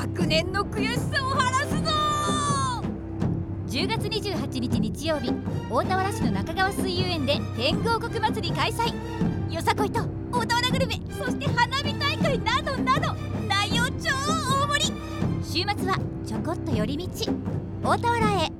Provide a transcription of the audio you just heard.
昨年の悔しさを晴らすぞ！10月28日日曜日大田原市の中川水遊園で天狗王国祭り開催。よさこいと大田原グルメそして花火大会などなど内容超大盛り。週末はちょこっと寄り道。大田原へ。